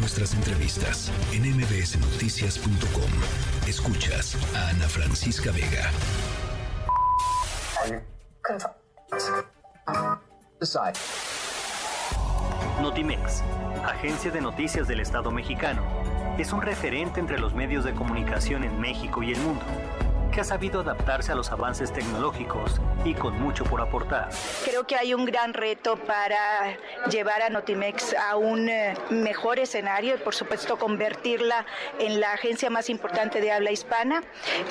nuestras entrevistas en mbsnoticias.com. Escuchas a Ana Francisca Vega. Notimex, agencia de noticias del Estado mexicano, es un referente entre los medios de comunicación en México y el mundo que ha sabido adaptarse a los avances tecnológicos y con mucho por aportar. Creo que hay un gran reto para llevar a Notimex a un eh, mejor escenario y por supuesto convertirla en la agencia más importante de habla hispana.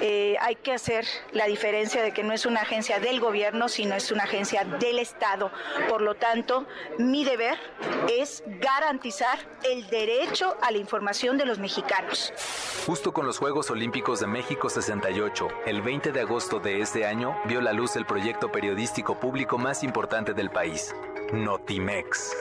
Eh, hay que hacer la diferencia de que no es una agencia del gobierno, sino es una agencia del Estado. Por lo tanto, mi deber es garantizar el derecho a la información de los mexicanos. Justo con los Juegos Olímpicos de México 68, el 20 de agosto de este año vio la luz el proyecto periodístico público más importante del país, Notimex.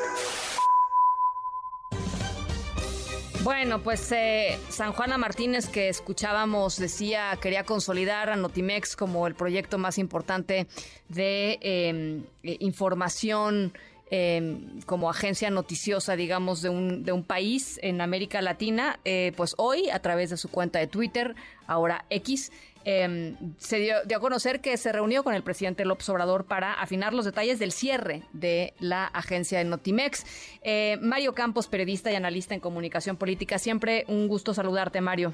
Bueno, pues eh, San Juana Martínez que escuchábamos decía quería consolidar a Notimex como el proyecto más importante de eh, información Em, como agencia noticiosa, digamos, de un, de un país en América Latina, eh, pues hoy, a través de su cuenta de Twitter, ahora X, em, se dio, a conocer que se reunió con el presidente López Obrador para afinar los detalles del cierre de la agencia de Notimex. Eh, Mario Campos, periodista y analista en comunicación política, siempre un gusto saludarte, Mario.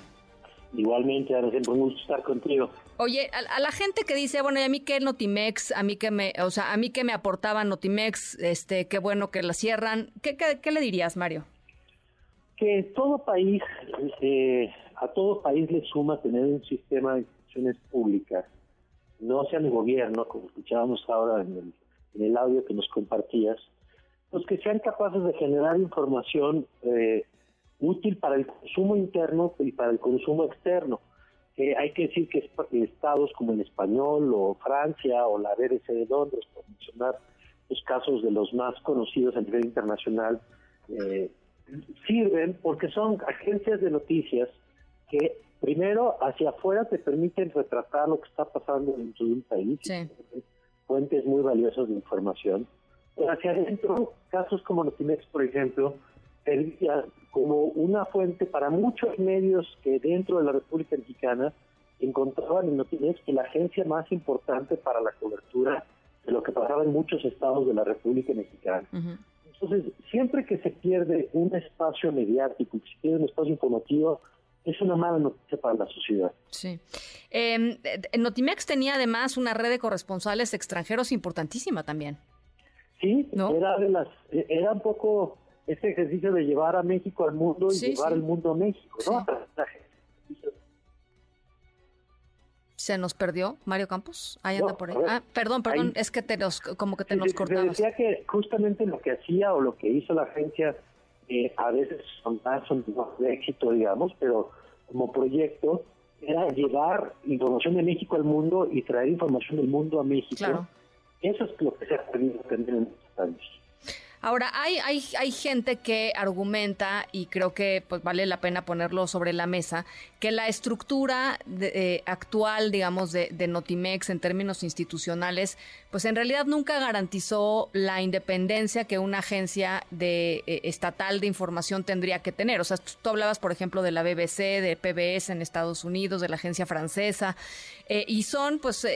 Igualmente, Ana, siempre un gusto estar contigo. Oye, a, la gente que dice, bueno, ¿y a mí qué Notimex? A mí que me, o sea, a mí que me aportaba Notimex, este, qué bueno que la cierran. ¿Qué, qué, le dirías, Mario? Que todo país, eh, a todo país le suma tener un sistema de instituciones públicas, no sea el gobierno, como escuchábamos ahora en el, audio que nos compartías, pues que sean capaces de generar información eh, útil para el consumo interno y para el consumo externo. Hay que decir que estados como el español o Francia o la BBC de Londres, por mencionar los casos de los más conocidos a nivel internacional, eh, sirven porque son agencias de noticias que primero hacia afuera te permiten retratar lo que está pasando dentro de un país, fuentes muy valiosas de información, pero hacia adentro, casos como Notimex, por ejemplo, servía como una fuente para muchos medios que dentro de la República Mexicana encontraban en Notimex que la agencia más importante para la cobertura de lo que pasaba en muchos estados de la República Mexicana. Entonces, siempre que se pierde un espacio mediático, que se pierde un espacio informativo, es una mala noticia para la sociedad. Sí. Eh, Notimex tenía además una red de corresponsales extranjeros importantísima también. Sí, era, de las, era un poco este ejercicio de llevar a México al mundo y llevar el mundo a México, ¿no? Se nos perdió Mario Campos. Ahí anda por ahí. Ah, perdón, perdón, es que te nos, como que te nos cortamos. decía que justamente lo que hacía o lo que hizo la agencia, eh, a veces son más son de éxito, digamos, pero como proyecto era llevar información de México al mundo y traer información del mundo a México. Claro. Eso es lo que se ha perdido tener en estos años. Ahora, hay, hay, hay gente que argumenta, y creo que pues, vale la pena ponerlo sobre la mesa, que la estructura eh, actual, digamos, de, Notimex en términos institucionales, pues en realidad nunca garantizó la independencia que una agencia de, eh, estatal de información tendría que tener. O sea, tú hablabas, por ejemplo, de la BBC, de PBS en Estados Unidos, de la agencia francesa, eh, y son, pues,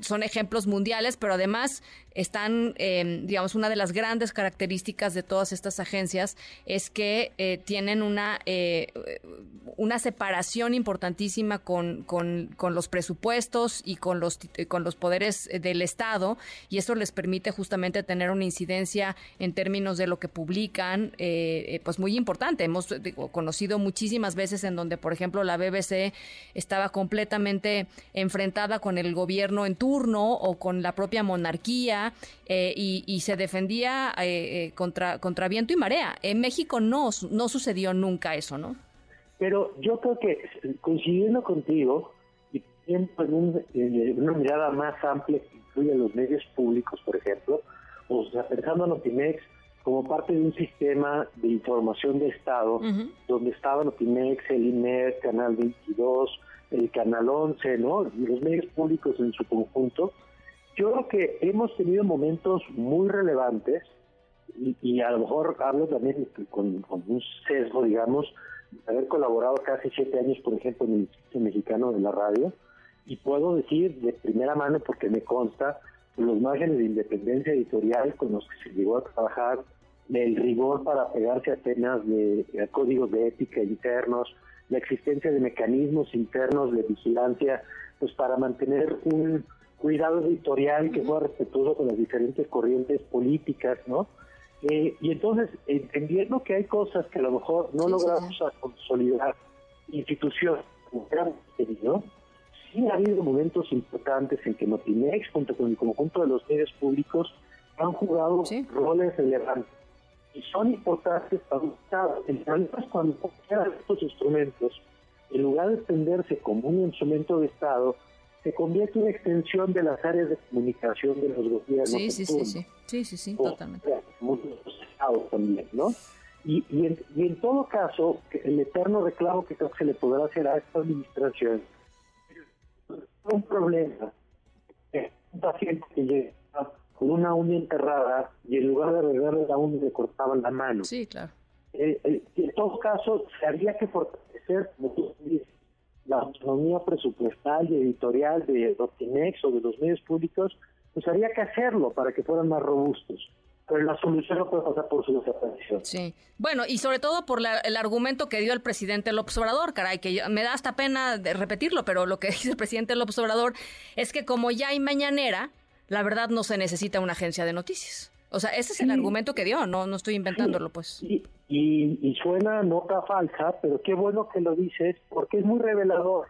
son ejemplos mundiales, pero además están, digamos, una de las grandes características de todas estas agencias es que eh, tienen una, eh, una separación importantísima con, con, los presupuestos y con los, con los poderes del Estado y eso les permite justamente tener una incidencia en términos de lo que publican, eh, pues muy importante. Hemos conocido muchísimas veces en donde, por ejemplo, la BBC estaba completamente enfrentada con el gobierno en turno o con la propia monarquía y, y, se defendía eh, eh, contra, contra viento y marea. En México no, no sucedió nunca eso, ¿no? Pero yo creo que coincidiendo contigo y en eh, una mirada más amplia que incluye los medios públicos, por ejemplo, o sea, pensando en Notimex como parte de un sistema de información de Estado, donde estaba Notimex, el INER, Canal 22, el Canal 11, ¿no? Y los medios públicos en su conjunto, yo creo que hemos tenido momentos muy relevantes y, a lo mejor hablo también con, un sesgo, digamos, de haber colaborado casi siete años, por ejemplo, en el Instituto Mexicano de la Radio, y puedo decir de primera mano, porque me consta, los márgenes de independencia editorial con los que se llegó a trabajar, el rigor para pegarse a temas de códigos de ética internos, la existencia de mecanismos internos de vigilancia, pues para mantener un cuidado editorial que fuera respetuoso con las diferentes corrientes políticas, ¿no? Eh, y entonces, entendiendo que hay cosas que a lo mejor no logramos consolidar instituciones como hubiéramos querido, sí ha habido momentos importantes en que Notimex, junto con el conjunto de los medios públicos, han jugado roles relevantes y son importantes para un Estado. El problema es cuando estos instrumentos, en lugar de extenderse como un instrumento de Estado, se convierte en una extensión de las áreas de comunicación de los gobiernos. Sí, sí, sí, sí, sí, totalmente. Muchos estados también, ¿no? Y, y, en, y en todo caso, el eterno reclamo que creo que se le podrá hacer a esta administración un problema. Un paciente que llega con una uña enterrada y en lugar de arreglarle la uña le cortaban la mano. Sí, claro. Eh, eh, en todo caso, se habría que fortalecer, la autonomía presupuestal y editorial de Optimex o de los medios públicos, pues habría que hacerlo para que fueran más robustos. Pero la solución no puede pasar por su desaparición. Sí. Bueno, y sobre todo por el argumento que dio el presidente López Obrador, caray, que me da hasta pena de repetirlo, pero lo que dice el presidente López Obrador es que como ya hay mañanera, la verdad no se necesita una agencia de noticias. O sea, ese es el argumento que dio, no no estoy inventándolo, pues. Y, y, suena nota falsa, pero qué bueno que lo dices, porque es muy revelador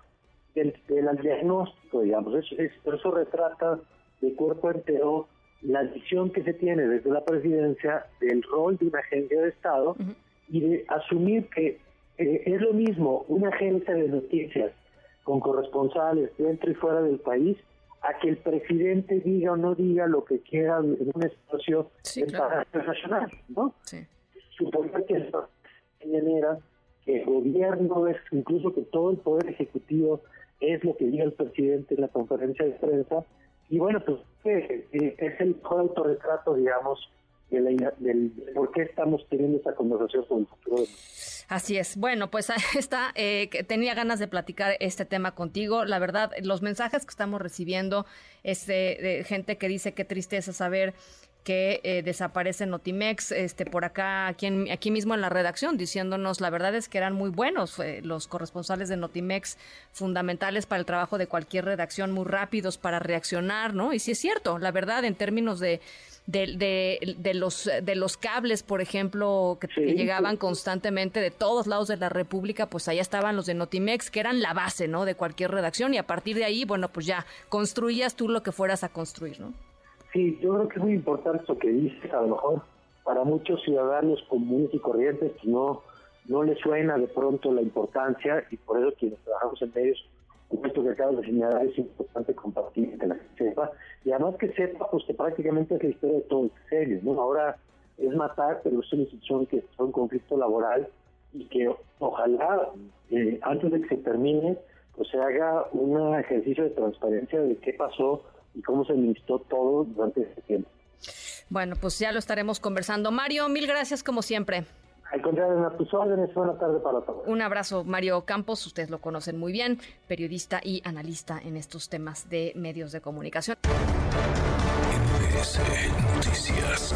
del, del diagnóstico, digamos. Eso, eso retrata de cuerpo entero la visión que se tiene desde la presidencia del rol de una agencia de Estado y de asumir que eh, es lo mismo una agencia de noticias con corresponsales dentro y fuera del país a que el presidente diga o no diga lo que quiera en un espacio internacional, ¿no? Sí. Suponer que es que el gobierno es, incluso que todo el poder ejecutivo es lo que diga el presidente en la conferencia de prensa, y bueno, pues eh, es el mejor autorretrato, digamos, del por qué estamos teniendo esta conversación sobre el futuro Así es. Bueno, pues está. Eh, tenía ganas de platicar este tema contigo. La verdad, los mensajes que estamos recibiendo es de, gente que dice qué tristeza saber que eh, desaparece Notimex, este, por acá, aquí, aquí mismo en la redacción, diciéndonos, la verdad es que eran muy buenos eh, los corresponsales de Notimex, fundamentales para el trabajo de cualquier redacción, muy rápidos para reaccionar, ¿no? Y sí es cierto, la verdad, en términos de, de, de, los, de los cables, por ejemplo, que, llegaban constantemente de todos lados de la República, pues allá estaban los de Notimex, que eran la base, ¿no? De cualquier redacción y a partir de ahí, bueno, pues ya construías tú lo que fueras a construir, ¿no? Sí, yo creo que es muy importante lo que dices, a lo mejor para muchos ciudadanos comunes y corrientes pues no, no les suena de pronto la importancia y por eso quienes trabajamos en medios esto que acabas de señalar es importante compartir que la gente sepa y además que sepa pues que prácticamente es la historia de todo el serio ¿no? ahora es matar pero es una institución que está en conflicto laboral y que ojalá eh, antes de que se termine pues se haga un ejercicio de transparencia de qué pasó y cómo se administró todo durante ese tiempo. Bueno, pues ya lo estaremos conversando. Mario, mil gracias como siempre. Al contrario, a tus órdenes, buena tarde para todos. Un abrazo, Mario Campos, ustedes lo conocen muy bien, periodista y analista en estos temas de medios de comunicación. Noticias.